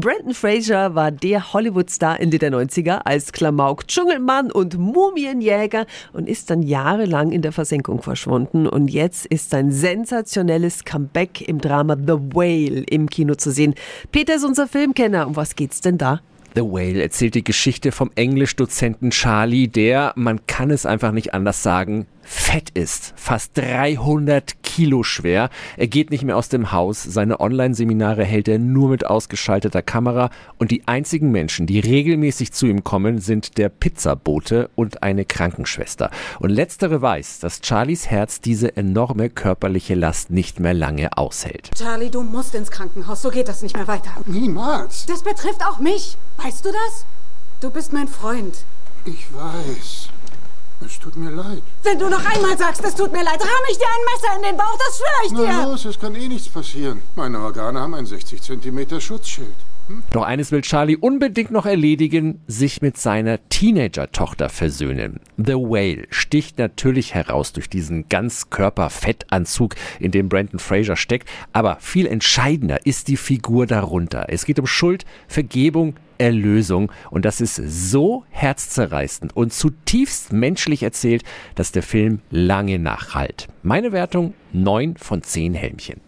Brandon Fraser war der Hollywood-Star Ende der 90er als Klamauk Dschungelmann und Mumienjäger und ist dann jahrelang in der Versenkung verschwunden. Und jetzt ist sein sensationelles Comeback im Drama The Whale im Kino zu sehen. Peter ist unser Filmkenner. Um was geht's denn da? The Whale erzählt die Geschichte vom Englischdozenten Charlie, der, man kann es einfach nicht anders sagen, fett ist, fast 300 Kilo schwer. Er geht nicht mehr aus dem Haus, seine Online-Seminare hält er nur mit ausgeschalteter Kamera und die einzigen Menschen, die regelmäßig zu ihm kommen, sind der Pizzabote und eine Krankenschwester. Und letztere weiß, dass Charlies Herz diese enorme körperliche Last nicht mehr lange aushält. Charlie, du musst ins Krankenhaus, so geht das nicht mehr weiter. Niemals. Das betrifft auch mich. Weißt du das? Du bist mein Freund. Ich weiß. Es tut mir leid. Wenn du noch einmal sagst, es tut mir leid, rahm ich dir ein Messer in den Bauch, das schwöre ich dir. Na los, es kann eh nichts passieren. Meine Organe haben ein 60 cm Schutzschild. Doch eines will Charlie unbedingt noch erledigen, sich mit seiner Teenager-Tochter versöhnen. The Whale sticht natürlich heraus durch diesen Ganzkörper-Fettanzug, in dem Brandon Fraser steckt, aber viel entscheidender ist die Figur darunter. Es geht um Schuld, Vergebung, Erlösung. Und das ist so herzzerreißend und zutiefst menschlich erzählt, dass der Film lange nachhalt. Meine Wertung 9 von 10 Helmchen.